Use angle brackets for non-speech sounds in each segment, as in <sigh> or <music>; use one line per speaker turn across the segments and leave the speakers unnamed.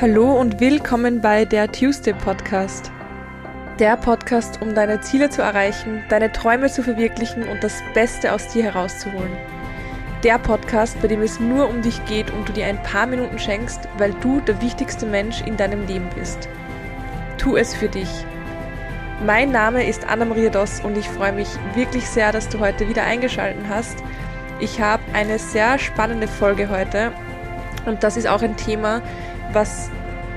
Hallo und willkommen bei der Tuesday Podcast. Der Podcast, um deine Ziele zu erreichen, deine Träume zu verwirklichen und das Beste aus dir herauszuholen. Der Podcast, bei dem es nur um dich geht und du dir ein paar Minuten schenkst, weil du der wichtigste Mensch in deinem Leben bist. Tu es für dich. Mein Name ist Anna-Maria Doss und ich freue mich wirklich sehr, dass du heute wieder eingeschaltet hast. Ich habe eine sehr spannende Folge heute und das ist auch ein Thema, was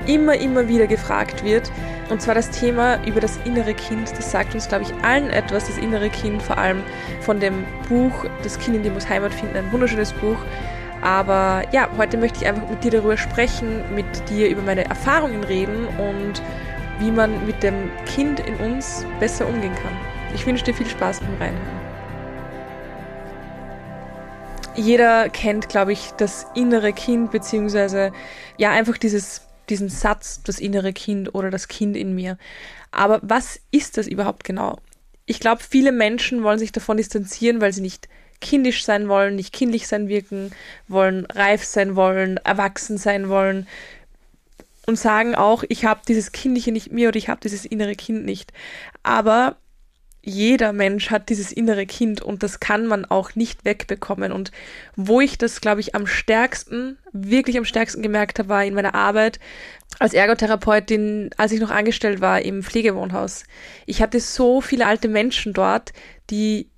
immer, immer wieder gefragt wird. Und zwar das Thema über das innere Kind. Das sagt uns, glaube ich, allen etwas, das innere Kind, vor allem von dem Buch Das Kind in dem muss Heimat finden, ein wunderschönes Buch. Aber ja, heute möchte ich einfach mit dir darüber sprechen, mit dir über meine Erfahrungen reden und wie man mit dem Kind in uns besser umgehen kann. Ich wünsche dir viel Spaß beim Reinhören. Jeder kennt, glaube ich, das innere Kind, beziehungsweise ja, einfach dieses, diesen Satz, das innere Kind oder das Kind in mir. Aber was ist das überhaupt genau? Ich glaube, viele Menschen wollen sich davon distanzieren, weil sie nicht kindisch sein wollen, nicht kindlich sein wirken wollen, reif sein wollen, erwachsen sein wollen und sagen auch, ich habe dieses Kindliche nicht mehr oder ich habe dieses innere Kind nicht. Aber jeder Mensch hat dieses innere Kind und das kann man auch nicht wegbekommen. Und wo ich das, glaube ich, am stärksten, wirklich am stärksten gemerkt habe, war in meiner Arbeit als Ergotherapeutin, als ich noch angestellt war im Pflegewohnhaus. Ich hatte so viele alte Menschen dort, die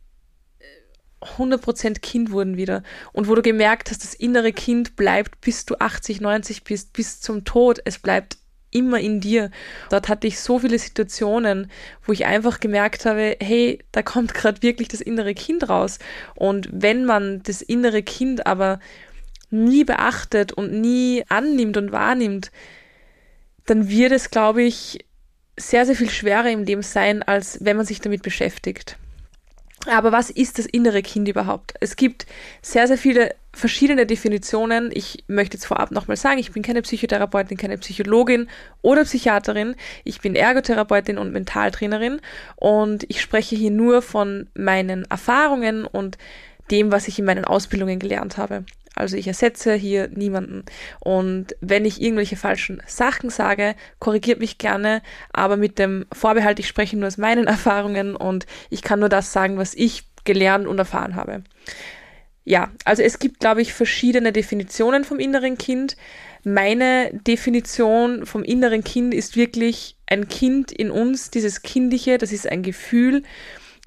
100% Kind wurden wieder. Und wo du gemerkt hast, das innere Kind bleibt, bis du 80, 90 bist, bis zum Tod. Es bleibt immer in dir. Dort hatte ich so viele Situationen, wo ich einfach gemerkt habe, hey, da kommt <laughs> gerade wirklich das innere Kind raus. Und wenn man das innere Kind aber nie beachtet und nie annimmt und wahrnimmt, dann wird es, glaube ich, sehr, sehr viel schwerer im Leben sein, als wenn man sich damit beschäftigt. Aber was ist das innere Kind überhaupt? Es gibt sehr, sehr viele verschiedene Definitionen. Ich möchte jetzt vorab nochmal sagen, ich bin keine Psychotherapeutin, keine Psychologin oder Psychiaterin. Ich bin Ergotherapeutin und Mentaltrainerin und ich spreche hier nur von meinen Erfahrungen und dem, was ich in meinen Ausbildungen gelernt habe. Also ich ersetze hier niemanden. Und wenn ich irgendwelche falschen Sachen sage, korrigiert mich gerne, aber mit dem Vorbehalt, ich spreche nur aus meinen <laughs> Erfahrungen und ich kann nur das sagen, was ich gelernt und erfahren habe. Ja, also es gibt, glaube ich, verschiedene Definitionen vom inneren Kind. Meine Definition vom inneren Kind ist wirklich ein Kind in uns, dieses Kindliche, das ist ein Gefühl.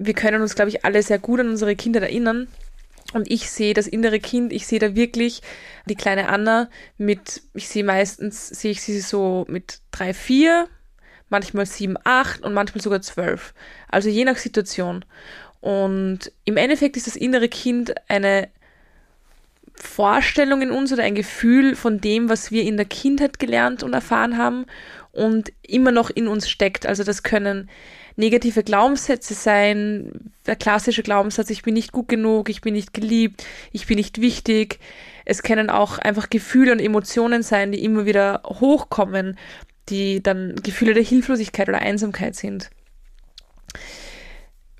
Wir können uns, glaube ich, alle sehr gut an unsere Kinder erinnern. Und ich sehe das innere Kind, ich sehe da wirklich die kleine Anna mit, ich sehe meistens, sehe ich sie so mit drei, vier, manchmal sieben, acht und manchmal sogar zwölf. Also je nach Situation. Und im Endeffekt ist das innere Kind eine Vorstellung in uns oder ein Gefühl von dem, was wir in der Kindheit gelernt und erfahren haben und immer noch in uns steckt. Also das können negative Glaubenssätze sein, der klassische Glaubenssatz, ich bin nicht gut genug, ich bin nicht geliebt, ich bin nicht wichtig. Es können auch einfach Gefühle und Emotionen sein, die immer wieder hochkommen, die dann Gefühle der Hilflosigkeit oder Einsamkeit sind.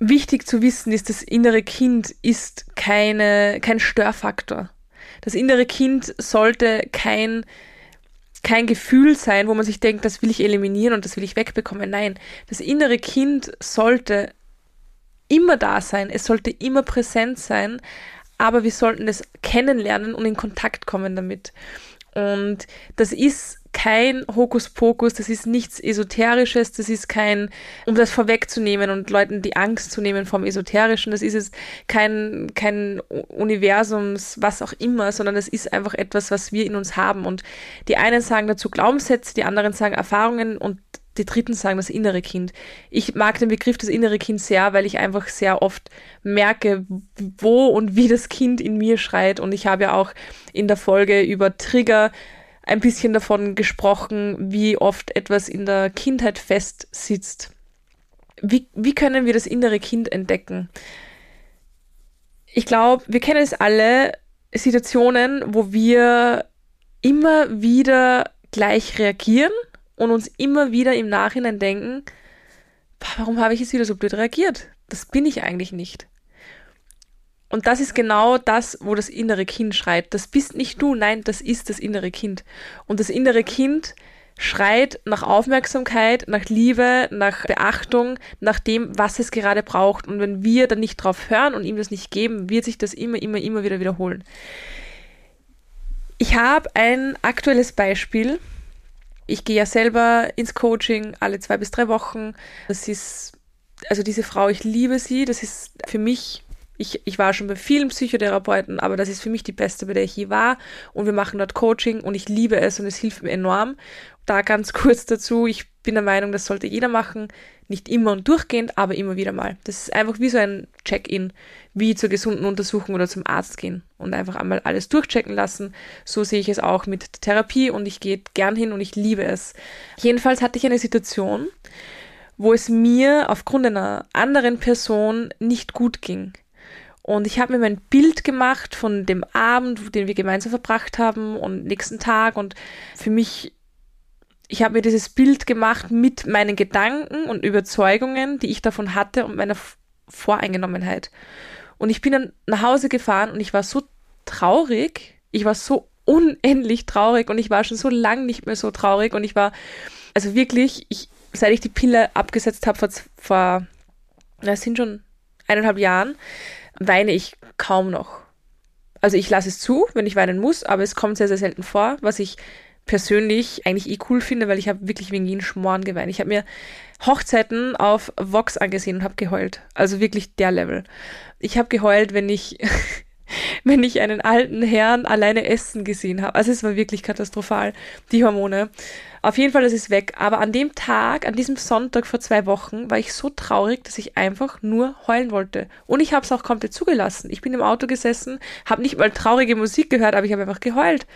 Wichtig zu wissen ist, das innere Kind ist keine, kein Störfaktor. Das innere Kind sollte kein kein Gefühl sein, wo man sich denkt, das will ich eliminieren und das will ich wegbekommen. Nein, das innere Kind sollte immer da sein, es sollte immer präsent sein, aber wir sollten es kennenlernen und in Kontakt kommen damit. Und das ist kein Hokuspokus, das ist nichts Esoterisches, das ist kein, um das vorwegzunehmen und Leuten die Angst zu nehmen vom Esoterischen, das ist es kein, kein Universums, was auch immer, sondern es ist einfach etwas, was wir in uns haben. Und die einen sagen dazu Glaubenssätze, die anderen sagen Erfahrungen und die Dritten sagen das innere Kind. Ich mag den Begriff das innere Kind sehr, weil ich einfach sehr oft merke, wo und wie das Kind in mir schreit. Und ich habe ja auch in der Folge über Trigger ein bisschen davon gesprochen, wie oft etwas in der Kindheit festsitzt. Wie, wie können wir das innere Kind entdecken? Ich glaube, wir kennen es alle, Situationen, wo wir immer wieder gleich reagieren und uns immer wieder im Nachhinein denken, warum habe ich jetzt wieder so blöd reagiert? Das bin ich eigentlich nicht. Und das ist genau das, wo das innere Kind schreit. Das bist nicht du, nein, das ist das innere Kind. Und das innere Kind schreit nach Aufmerksamkeit, nach Liebe, nach Beachtung, nach dem, was es gerade braucht. Und wenn wir dann nicht drauf hören und ihm das nicht geben, wird sich das immer, immer, immer wieder wiederholen. Ich habe ein aktuelles Beispiel. Ich gehe ja selber ins Coaching alle zwei bis drei Wochen. Das ist, also diese Frau, ich liebe sie. Das ist für mich ich, ich war schon bei vielen Psychotherapeuten, aber das ist für mich die beste, bei der ich je war. Und wir machen dort Coaching und ich liebe es und es hilft mir enorm. Da ganz <laughs> kurz dazu, ich bin der Meinung, das sollte jeder machen. Nicht immer und durchgehend, aber immer wieder mal. Das ist einfach wie so ein Check-in, wie zur gesunden Untersuchung oder zum Arzt gehen und einfach einmal alles durchchecken lassen. So sehe ich es auch mit Therapie und ich gehe gern hin und ich liebe es. Jedenfalls hatte ich eine Situation, wo es mir aufgrund einer anderen Person nicht gut ging. Und ich habe mir mein Bild gemacht von dem Abend, den wir gemeinsam verbracht haben und nächsten Tag. Und für mich, ich habe mir dieses Bild gemacht mit meinen Gedanken und Überzeugungen, die ich davon hatte und meiner Voreingenommenheit. Und ich bin dann nach Hause gefahren und ich war so traurig. Ich war so unendlich traurig und ich war schon so lang nicht mehr so traurig und ich war, also wirklich, ich, seit ich die Pille abgesetzt habe vor, vor, das sind schon eineinhalb Jahren, weine ich kaum noch. Also ich lasse es zu, wenn ich weinen muss, aber es kommt sehr, sehr selten vor, was ich persönlich eigentlich eh cool finde, weil ich habe wirklich wegen jeden Schmoren geweint. Ich habe mir Hochzeiten auf Vox angesehen und habe geheult. Also wirklich der Level. Ich habe geheult, wenn ich <laughs> wenn ich einen alten Herrn alleine essen gesehen habe. Also es war wirklich katastrophal, die Hormone. Auf jeden Fall, das ist weg. Aber an dem Tag, an diesem Sonntag vor zwei Wochen, war ich so traurig, dass ich einfach nur heulen wollte. Und ich habe es auch komplett zugelassen. Ich bin im Auto gesessen, habe nicht mal traurige Musik gehört, aber ich habe einfach geheult.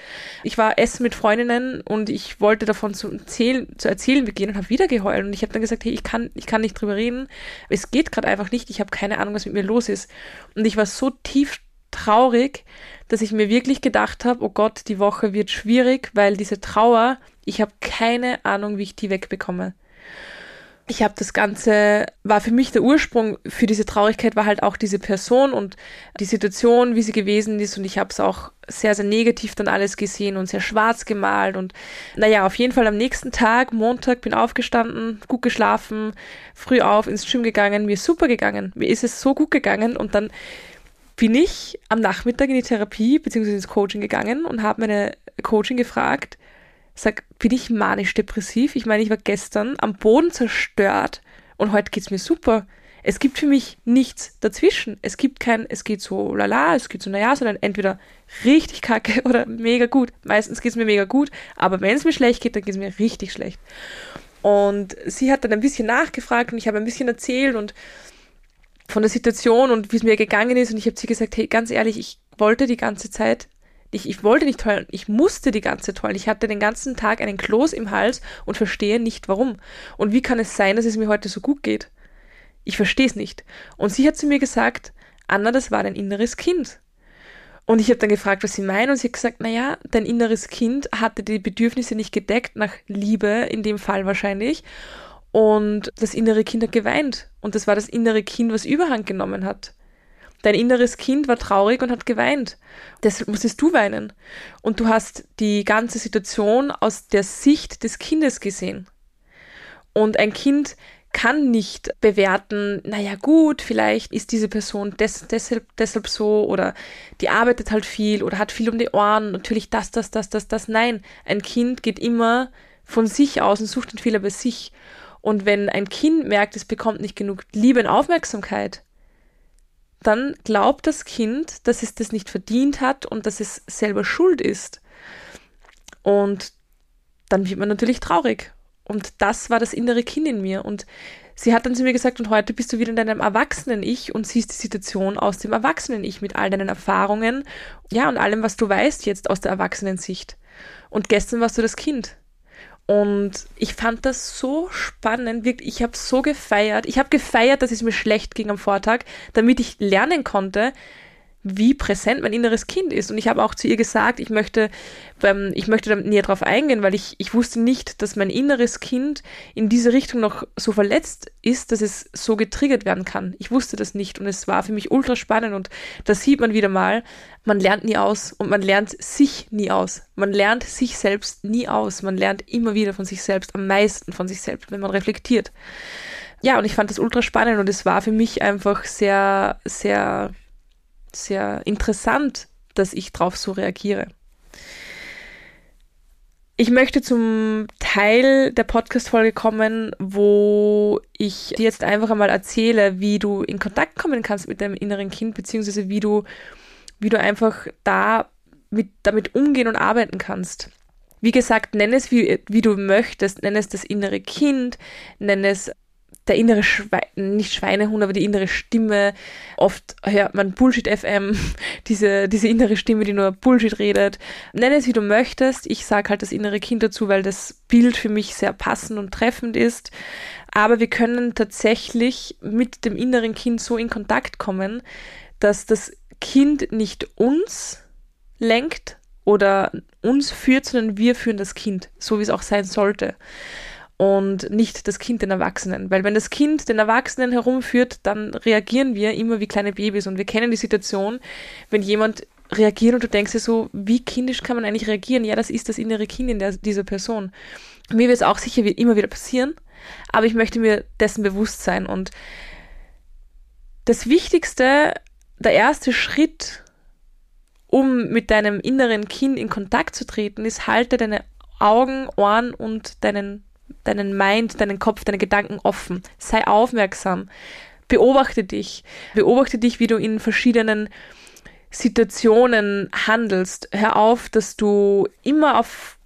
Ich war essen mit Freundinnen und ich wollte davon zu erzählen, zu erzählen beginnen und habe wieder geheult. Und ich habe dann gesagt, hey, ich kann, ich kann nicht drüber reden. Es geht gerade einfach nicht. Ich habe keine Ahnung, was mit mir los ist. Und ich war so tief traurig, dass ich mir wirklich gedacht habe, oh Gott, die Woche wird schwierig, weil diese Trauer, ich habe keine Ahnung, wie ich die wegbekomme. Ich habe das Ganze, war für mich der Ursprung für diese Traurigkeit, war halt auch diese Person und die Situation, wie sie gewesen ist. Und ich habe es auch sehr, sehr negativ dann alles gesehen und sehr schwarz gemalt. Und naja, auf jeden Fall am nächsten Tag, Montag, bin aufgestanden, gut geschlafen, früh auf, ins Gym gegangen, mir ist super gegangen. Mir ist es so gut gegangen und dann bin ich am Nachmittag in die Therapie bzw. ins Coaching gegangen und habe meine Coaching gefragt, sag, bin ich manisch-depressiv? Ich meine, ich war gestern am Boden zerstört und heute geht's mir super. Es gibt für mich nichts dazwischen. Es gibt kein, es geht so lala, es geht so naja, sondern entweder richtig kacke <laughs> oder mega gut. Meistens geht's mir mega gut, aber wenn es mir schlecht geht, dann geht's mir richtig schlecht. Und sie hat dann ein bisschen nachgefragt und ich habe ein bisschen erzählt und von der Situation und wie es mir gegangen ist. Und ich habe sie gesagt, hey, ganz ehrlich, ich wollte die ganze Zeit, ich, ich wollte nicht heulen, ich musste die ganze Zeit heulen. Ich hatte den ganzen Tag einen Kloß im Hals und verstehe nicht warum. Und wie kann es sein, dass es mir heute so gut geht? Ich verstehe es nicht. Und sie hat zu mir gesagt, Anna, das war dein inneres Kind. Und ich habe dann gefragt, was sie meinen, und sie hat gesagt, naja, dein inneres Kind hatte die Bedürfnisse nicht gedeckt, nach Liebe in dem Fall wahrscheinlich. Und das innere Kind hat geweint. Und das war das innere Kind, was Überhand genommen hat. Dein inneres Kind war traurig und hat geweint. Deshalb musstest du weinen. Und du hast die ganze Situation aus der Sicht des Kindes gesehen. Und ein Kind kann nicht bewerten, naja gut, vielleicht ist diese Person des, deshalb, deshalb so oder die arbeitet halt viel oder hat viel um die Ohren, natürlich das, das, das, das, das. Nein, ein Kind geht immer von sich aus und sucht den Fehler bei sich. Und wenn ein Kind merkt, es bekommt nicht genug Liebe und Aufmerksamkeit, dann glaubt das Kind, dass es das nicht verdient hat und dass es selber schuld ist. Und dann wird man natürlich traurig. Und das war das innere Kind in mir. Und sie hat dann zu mir gesagt, und heute bist du wieder in deinem Erwachsenen-Ich und siehst die Situation aus dem Erwachsenen-Ich mit all deinen Erfahrungen, ja, und allem, was du weißt jetzt aus der Erwachsenen-Sicht. Und gestern warst du das Kind. Und ich fand das so spannend, wirklich, ich habe so gefeiert. Ich habe gefeiert, dass es mir schlecht ging am Vortag, damit ich lernen konnte, wie präsent mein inneres Kind ist. Und ich habe auch zu ihr gesagt, ich möchte, ähm, ich möchte da näher drauf eingehen, weil ich, ich wusste nicht, dass mein inneres Kind in diese Richtung noch so verletzt ist, dass es so getriggert werden kann. Ich wusste das nicht und es war für mich ultra spannend und da sieht man wieder mal, man lernt nie aus und man lernt sich nie aus. Man lernt sich selbst nie aus. Man lernt immer wieder von sich selbst, am meisten von sich selbst, wenn man reflektiert. Ja, und ich fand das ultra spannend und es war für mich einfach sehr, sehr sehr interessant, dass ich drauf so reagiere. Ich möchte zum Teil der Podcast-Folge kommen, wo ich dir jetzt einfach einmal erzähle, wie du in Kontakt kommen kannst mit deinem inneren Kind, beziehungsweise wie du, wie du einfach da mit, damit umgehen und arbeiten kannst. Wie gesagt, nenn es wie, wie du möchtest, nenn es das innere Kind, nenn es der innere Schwein, nicht Schweinehund, aber die innere Stimme. Oft hört man Bullshit FM, <laughs> diese, diese innere Stimme, die nur Bullshit redet. Nenn es wie du möchtest. Ich sage halt das innere Kind dazu, weil das Bild für mich sehr passend und treffend ist. Aber wir können tatsächlich mit dem inneren Kind so in Kontakt kommen, dass das Kind nicht uns lenkt oder uns führt, sondern wir führen das Kind, so wie es auch sein sollte und nicht das Kind den Erwachsenen. Weil wenn das Kind den Erwachsenen herumführt, dann reagieren wir immer wie kleine Babys und wir kennen die Situation, wenn jemand reagiert und du denkst dir so, wie kindisch kann man eigentlich reagieren? Ja, das ist das innere Kind in der, dieser Person. Mir wird es auch sicher immer wieder passieren, aber ich möchte mir dessen bewusst sein und das Wichtigste, der erste Schritt, um mit deinem inneren Kind in Kontakt zu treten, ist, halte deine Augen, Ohren und deinen deinen Mind, deinen Kopf, deine Gedanken offen. Sei aufmerksam. Beobachte dich. Beobachte dich, wie du in verschiedenen Situationen handelst. Hör auf, dass du immer auf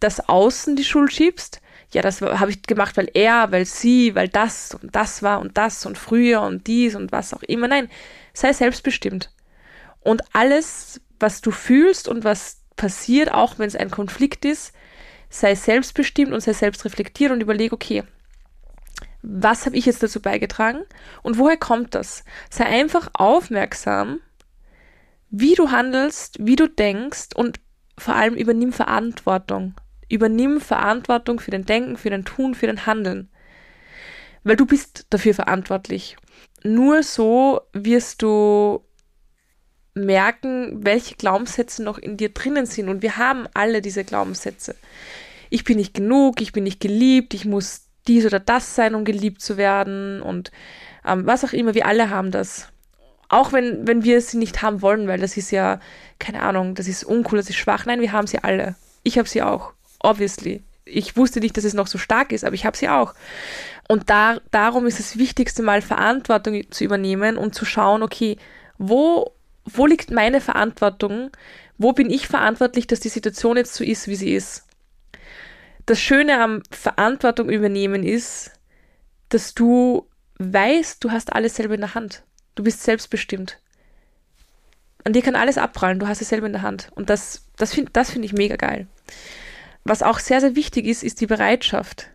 das Außen die Schuld schiebst. Ja, das habe ich gemacht, weil er, weil sie, weil das und das war und das und früher und dies und was auch immer. Nein, sei selbstbestimmt. Und alles, was du fühlst und was passiert, auch wenn es ein Konflikt ist, sei selbstbestimmt und sei selbstreflektiert und überlege, okay, was habe ich jetzt dazu beigetragen und woher kommt das? Sei einfach aufmerksam, wie du handelst, wie du denkst und vor allem übernimm Verantwortung. Übernimm Verantwortung für dein Denken, für dein Tun, für dein Handeln. Weil du bist dafür verantwortlich. Nur so wirst du merken, welche Glaubenssätze noch in dir drinnen sind. Und wir haben alle diese Glaubenssätze ich bin nicht genug, ich bin nicht geliebt, ich muss dies oder das sein, um geliebt zu werden und ähm, was auch immer, wir alle haben das. Auch wenn, wenn wir sie nicht haben wollen, weil das ist ja, keine Ahnung, das ist uncool, das ist schwach. Nein, wir haben sie alle. Ich habe sie auch, obviously. Ich wusste nicht, dass es noch so stark ist, aber ich habe sie auch. Und da, darum ist das Wichtigste mal Verantwortung zu übernehmen und zu schauen, okay, wo, wo liegt meine Verantwortung? Wo bin ich verantwortlich, dass die Situation jetzt so ist, wie sie ist? das Schöne am Verantwortung übernehmen ist, dass du weißt, du hast alles selber in der Hand. Du bist selbstbestimmt. An dir kann alles abprallen, du hast es selber in der Hand. Und das, das finde das find ich mega geil. Was auch sehr, sehr wichtig ist, ist die Bereitschaft.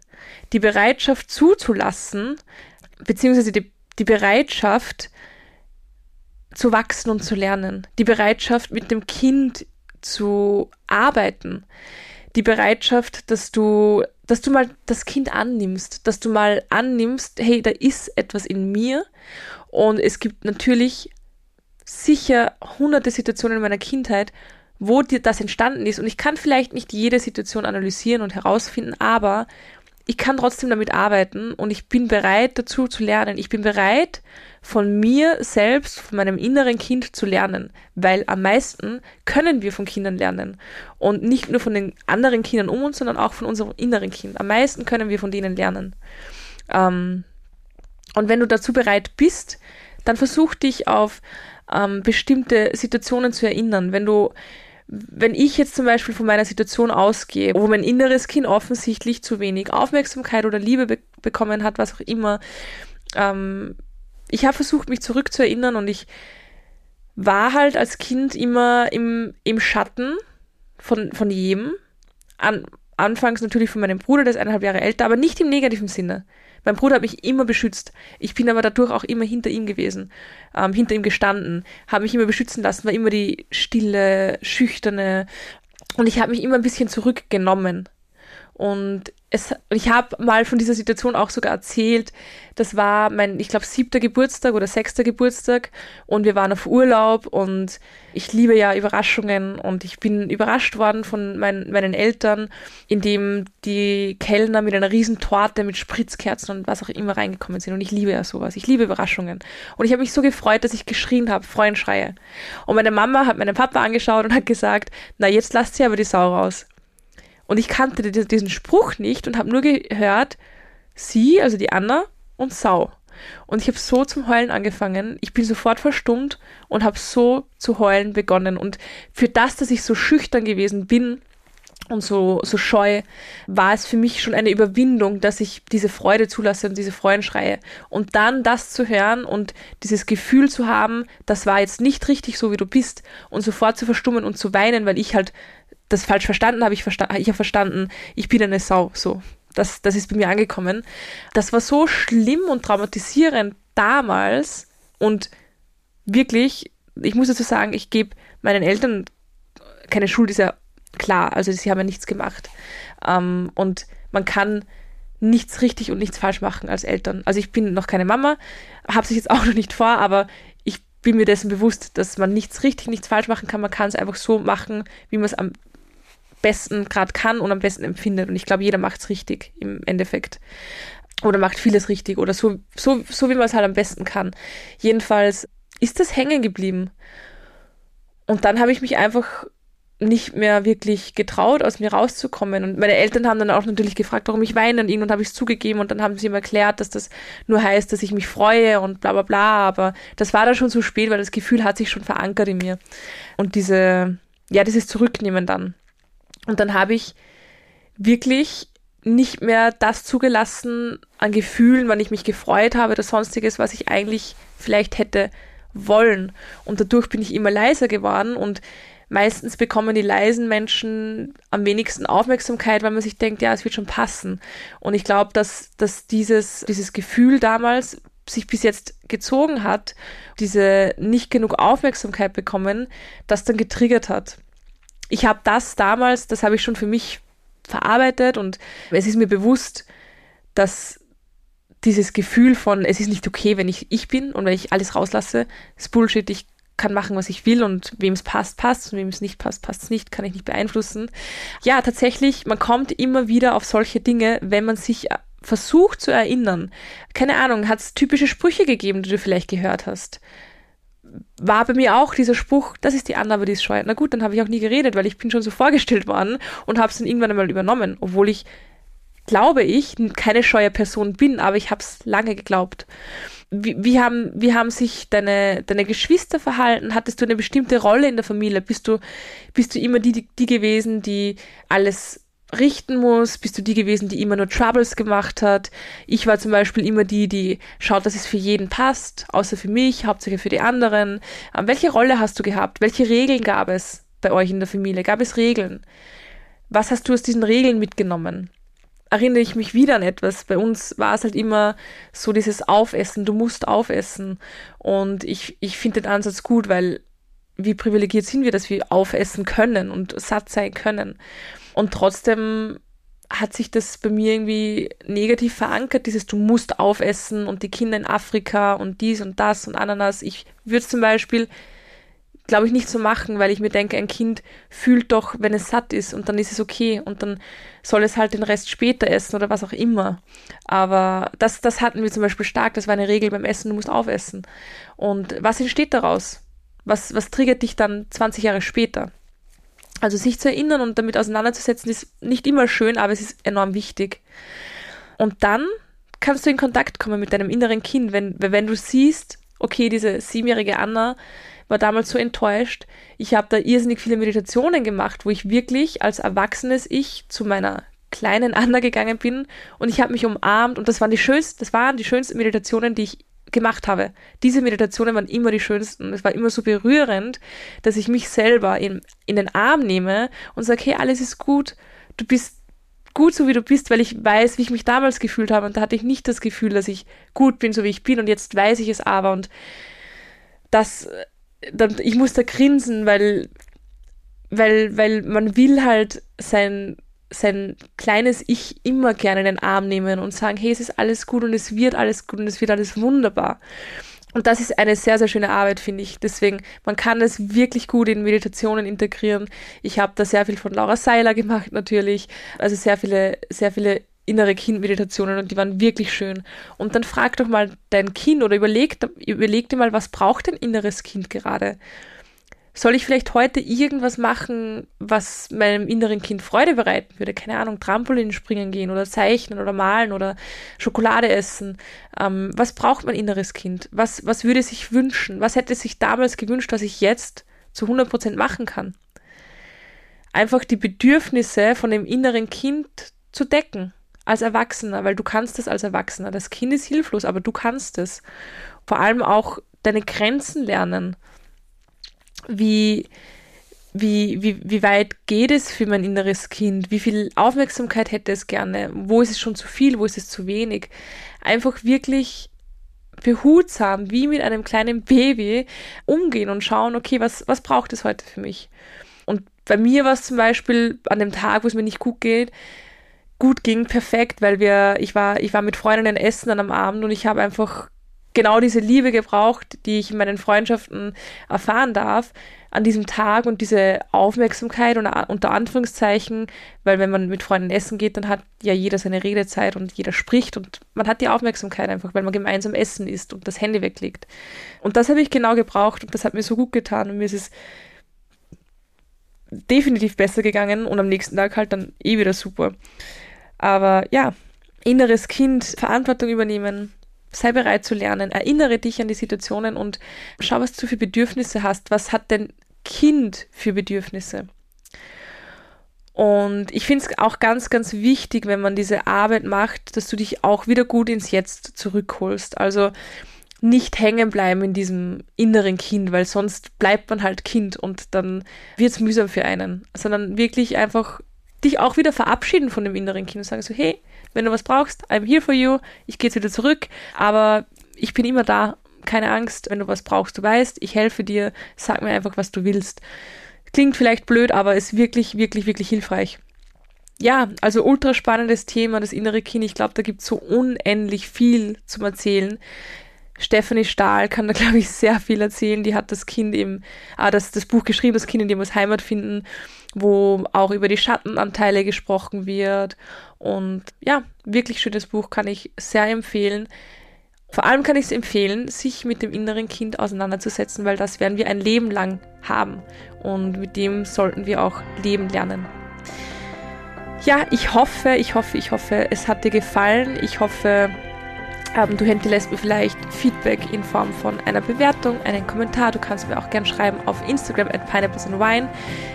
Die Bereitschaft zuzulassen, beziehungsweise die, die Bereitschaft zu wachsen und zu lernen. Die Bereitschaft, mit dem Kind zu arbeiten. Die Bereitschaft, dass du, dass du mal das Kind annimmst, dass du mal annimmst, hey, da ist etwas in mir. Und es gibt natürlich sicher hunderte Situationen in meiner Kindheit, wo dir das entstanden ist. Und ich kann vielleicht nicht jede Situation analysieren und herausfinden, aber ich kann trotzdem damit arbeiten und ich bin bereit dazu zu lernen. Ich bin bereit, von mir selbst, von meinem inneren Kind zu lernen, weil am meisten können wir von Kindern lernen und nicht nur von den anderen Kindern um uns, sondern auch von unserem inneren Kind. Am meisten können wir von denen lernen. Ähm, und wenn du dazu bereit bist, dann versuch dich auf ähm, bestimmte Situationen zu erinnern. Wenn du wenn ich jetzt zum Beispiel von meiner Situation ausgehe, wo mein inneres Kind offensichtlich zu wenig Aufmerksamkeit oder Liebe be bekommen hat, was auch immer, ähm, ich habe versucht, mich zurückzuerinnern und ich war halt als Kind immer im, im Schatten von, von jedem. An, anfangs natürlich von meinem Bruder, der ist eineinhalb Jahre älter, aber nicht im negativen Sinne. Mein Bruder hat mich immer beschützt. Ich bin aber dadurch auch immer hinter ihm gewesen, ähm, hinter ihm gestanden, habe mich immer beschützen lassen, war immer die stille, schüchterne und ich habe mich immer ein bisschen zurückgenommen. Und es, ich habe mal von dieser Situation auch sogar erzählt. Das war mein, ich glaube, siebter Geburtstag oder sechster Geburtstag und wir waren auf Urlaub und ich liebe ja Überraschungen und ich bin überrascht worden von mein, meinen Eltern, indem die Kellner mit einer riesen Torte mit Spritzkerzen und was auch immer reingekommen sind und ich liebe ja sowas. Ich liebe Überraschungen. Und ich habe mich so gefreut, dass ich geschrien habe, Freundschreie. Und meine Mama hat meinen Papa angeschaut und hat gesagt, na jetzt lasst sie aber die Sau raus. Und ich kannte diesen Spruch nicht und habe nur gehört, sie, also die Anna und Sau. Und ich habe so zum Heulen angefangen. Ich bin sofort verstummt und habe so zu heulen begonnen. Und für das, dass ich so schüchtern gewesen bin und so, so scheu, war es für mich schon eine Überwindung, dass ich diese Freude zulasse und diese Freudenschreie. Und dann das zu hören und dieses Gefühl zu haben, das war jetzt nicht richtig so, wie du bist, und sofort zu verstummen und zu weinen, weil ich halt das falsch verstanden habe, ich, versta ich habe verstanden, ich bin eine Sau, so. Das, das ist bei mir angekommen. Das war so schlimm und traumatisierend damals und wirklich, ich muss dazu sagen, ich gebe meinen Eltern keine Schuld, ist ja klar, also sie haben ja nichts gemacht. Ähm, und man kann nichts richtig und nichts falsch machen als Eltern. Also ich bin noch keine Mama, habe sich jetzt <laughs> auch noch nicht vor, aber ich bin mir dessen bewusst, dass man nichts richtig, nichts falsch machen kann. Man kann es einfach so machen, wie man es am besten gerade kann und am besten empfindet. Und ich glaube, jeder macht es richtig im Endeffekt. Oder macht vieles richtig oder so, so, so wie man es halt am besten kann. Jedenfalls ist das hängen geblieben. Und dann habe ich mich einfach nicht mehr wirklich getraut, aus mir rauszukommen. Und meine Eltern haben dann auch natürlich gefragt, warum ich weine. Und irgendwann habe ich es zugegeben und dann haben sie ihm erklärt, dass das nur heißt, dass ich mich freue und bla bla bla. Aber das war dann schon zu spät, weil das Gefühl hat sich schon verankert in mir. Und diese, ja, dieses Zurücknehmen dann. Und dann habe ich wirklich nicht mehr das zugelassen an Gefühlen, wann ich mich gefreut habe oder sonstiges, was ich eigentlich vielleicht hätte wollen. Und dadurch bin ich immer leiser geworden und meistens bekommen die leisen Menschen am wenigsten Aufmerksamkeit, weil man sich denkt, ja, es wird schon passen. Und ich glaube, dass, dass dieses, dieses Gefühl damals sich bis jetzt gezogen hat, diese nicht genug Aufmerksamkeit bekommen, das dann getriggert hat ich habe das damals, das habe ich schon für mich verarbeitet und es ist mir bewusst, dass dieses Gefühl von, es ist nicht okay, wenn ich ich bin und wenn ich alles rauslasse, ist Bullshit, ich kann machen, was ich will und wem es passt, passt und wem es nicht passt, passt es nicht, kann ich nicht beeinflussen. Ja, tatsächlich, man kommt immer wieder auf solche Dinge, wenn man sich versucht zu erinnern. Keine Ahnung, hat es typische Sprüche gegeben, die du vielleicht gehört hast war bei mir auch dieser Spruch, das ist die Anna, aber die ist scheu. Na gut, dann habe ich auch nie geredet, weil ich bin schon so vorgestellt worden und habe es dann irgendwann einmal übernommen, obwohl ich, glaube ich, keine scheue Person bin, aber ich habe es lange geglaubt. Wie, wie, haben, wie haben sich deine, deine Geschwister verhalten? Hattest du eine bestimmte Rolle in der Familie? Bist du, bist du immer die, die, die gewesen, die alles richten muss? Bist du die gewesen, die immer nur Troubles gemacht hat? Ich war zum Beispiel immer die, die schaut, dass es für jeden passt, außer für mich, hauptsächlich für die anderen. Ähm, welche Rolle hast du gehabt? Welche Regeln gab es bei euch in der Familie? Gab es Regeln? Was hast du aus diesen Regeln mitgenommen? Erinnere ich mich wieder an etwas. Bei uns war es halt immer so dieses Aufessen, du musst aufessen. Und ich, ich finde den Ansatz gut, weil wie privilegiert sind wir, dass wir aufessen können und satt sein können. Und trotzdem hat sich das bei mir irgendwie negativ verankert, dieses du musst aufessen und die Kinder in Afrika und dies und das und Ananas. Ich würde es zum Beispiel, glaube ich, nicht so machen, weil ich mir denke, ein Kind fühlt doch, wenn es satt ist und dann ist es okay und dann soll es halt den Rest später essen oder was auch immer. Aber das, das hatten wir zum Beispiel stark, das war eine Regel beim Essen, du musst aufessen. Und was entsteht daraus? Was, was triggert dich dann 20 Jahre später? Also sich zu erinnern und damit auseinanderzusetzen, ist nicht immer schön, aber es ist enorm wichtig. Und dann kannst du in Kontakt kommen mit deinem inneren Kind, wenn, wenn du siehst, okay, diese siebenjährige Anna war damals so enttäuscht. Ich habe da irrsinnig viele Meditationen gemacht, wo ich wirklich als erwachsenes Ich zu meiner kleinen Anna gegangen bin und ich habe mich umarmt und das waren die schönsten, das waren die schönsten Meditationen, die ich gemacht habe. Diese Meditationen waren immer die schönsten. Es war immer so berührend, dass ich mich selber in, in den Arm nehme und sage, hey, alles ist gut. Du bist gut so, wie du bist, weil ich weiß, wie ich mich damals gefühlt habe. Und da hatte ich nicht das Gefühl, dass ich gut bin, so wie ich bin. Und jetzt weiß ich es aber. Und das, dann, ich muss da grinsen, weil, weil, weil man will halt sein, sein kleines Ich immer gerne in den Arm nehmen und sagen, hey, es ist alles gut und es wird alles gut und es wird alles wunderbar. Und das ist eine sehr, sehr schöne Arbeit, finde ich. Deswegen, man kann das wirklich gut in Meditationen integrieren. Ich habe da sehr viel von Laura Seiler gemacht, natürlich. Also sehr viele, sehr viele innere Kindmeditationen und die waren wirklich schön. Und dann frag doch mal dein Kind oder überleg, überleg dir mal, was braucht dein inneres Kind gerade? Soll ich vielleicht heute irgendwas machen, was meinem inneren Kind Freude bereiten würde? Keine Ahnung, Trampolin springen gehen oder zeichnen oder malen oder Schokolade essen. Ähm, was braucht mein inneres Kind? Was, was würde sich wünschen? Was hätte sich damals gewünscht, was ich jetzt zu 100 Prozent machen kann? Einfach die Bedürfnisse von dem inneren Kind zu decken als Erwachsener, weil du kannst es als Erwachsener. Das Kind ist hilflos, aber du kannst es. Vor allem auch deine Grenzen lernen wie, wie, wie, wie weit geht es für mein inneres Kind? Wie viel Aufmerksamkeit hätte es gerne? Wo ist es schon zu viel? Wo ist es zu wenig? Einfach wirklich behutsam, wie mit einem kleinen Baby umgehen und schauen, okay, was, was braucht es heute für mich? Und bei mir war es zum Beispiel an dem Tag, wo es mir nicht gut geht, gut ging, perfekt, weil wir, ich war, ich war mit Freundinnen essen dann am Abend und ich habe einfach genau diese Liebe gebraucht, die ich in meinen Freundschaften erfahren darf an diesem Tag und diese Aufmerksamkeit und unter Anführungszeichen, weil wenn man mit Freunden essen geht, dann hat ja jeder seine Redezeit und jeder spricht und man hat die Aufmerksamkeit einfach, weil man gemeinsam essen isst und das Handy weglegt. Und das habe ich genau gebraucht und das hat mir so gut getan und mir ist es definitiv besser gegangen und am nächsten Tag halt dann eh wieder super. Aber ja, inneres Kind, Verantwortung übernehmen, sei bereit zu lernen, erinnere dich an die Situationen und schau, was du für Bedürfnisse hast. Was hat dein Kind für Bedürfnisse? Und ich finde es auch ganz, ganz wichtig, wenn man diese Arbeit macht, dass du dich auch wieder gut ins Jetzt zurückholst. Also nicht hängen bleiben in diesem inneren Kind, weil sonst bleibt man halt Kind und dann wird es mühsam für einen. Sondern wirklich einfach dich auch wieder verabschieden von dem inneren Kind und sagen so, hey, wenn du was brauchst, I'm here for you. Ich gehe jetzt wieder zurück, aber ich bin immer da. Keine Angst, wenn du was brauchst, du weißt, ich helfe dir. Sag mir einfach, was du willst. Klingt vielleicht blöd, aber ist wirklich, wirklich, wirklich hilfreich. Ja, also ultra spannendes Thema, das innere Kind. Ich glaube, da gibt es so unendlich viel zum Erzählen. Stephanie Stahl kann da, <laughs> glaube ich, sehr viel erzählen. Die hat das Kind eben, ah, das, das Buch geschrieben, das Kind in dem muss Heimat finden wo auch über die Schattenanteile gesprochen wird. Und ja, wirklich schönes Buch, kann ich sehr empfehlen. Vor allem kann ich es empfehlen, sich mit dem inneren Kind auseinanderzusetzen, weil das werden wir ein Leben lang haben. Und mit dem sollten wir auch leben lernen. Ja, ich hoffe, ich hoffe, ich hoffe, es hat dir gefallen. Ich hoffe, du hinterlässt mir vielleicht Feedback in Form von einer Bewertung, einen Kommentar. Du kannst mir auch gerne schreiben auf Instagram at pineapples and wine.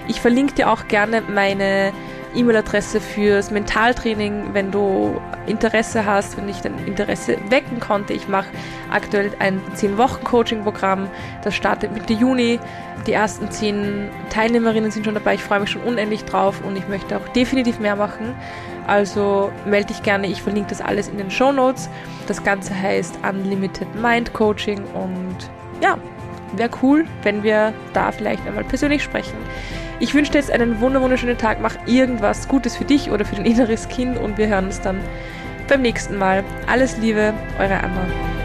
Ich verlinke dir auch gerne meine E-Mail-Adresse fürs Mentaltraining, wenn du Interesse hast, wenn ich dein Interesse wecken konnte. Ich mache aktuell ein 10-Wochen-Coaching-Programm. Das startet Mitte Juni. Die ersten 10 Teilnehmerinnen sind schon dabei. Ich freue mich schon unendlich drauf und ich möchte auch definitiv mehr machen. Also melde dich gerne. Ich verlinke das alles in den Show Notes. Das Ganze heißt Unlimited Mind Coaching und ja, wäre cool, wenn wir da vielleicht einmal persönlich sprechen. Ich wünsche dir jetzt einen wunderschönen Tag. Mach irgendwas Gutes für dich oder für dein inneres Kind und wir hören uns dann beim nächsten Mal. Alles Liebe, eure Anna.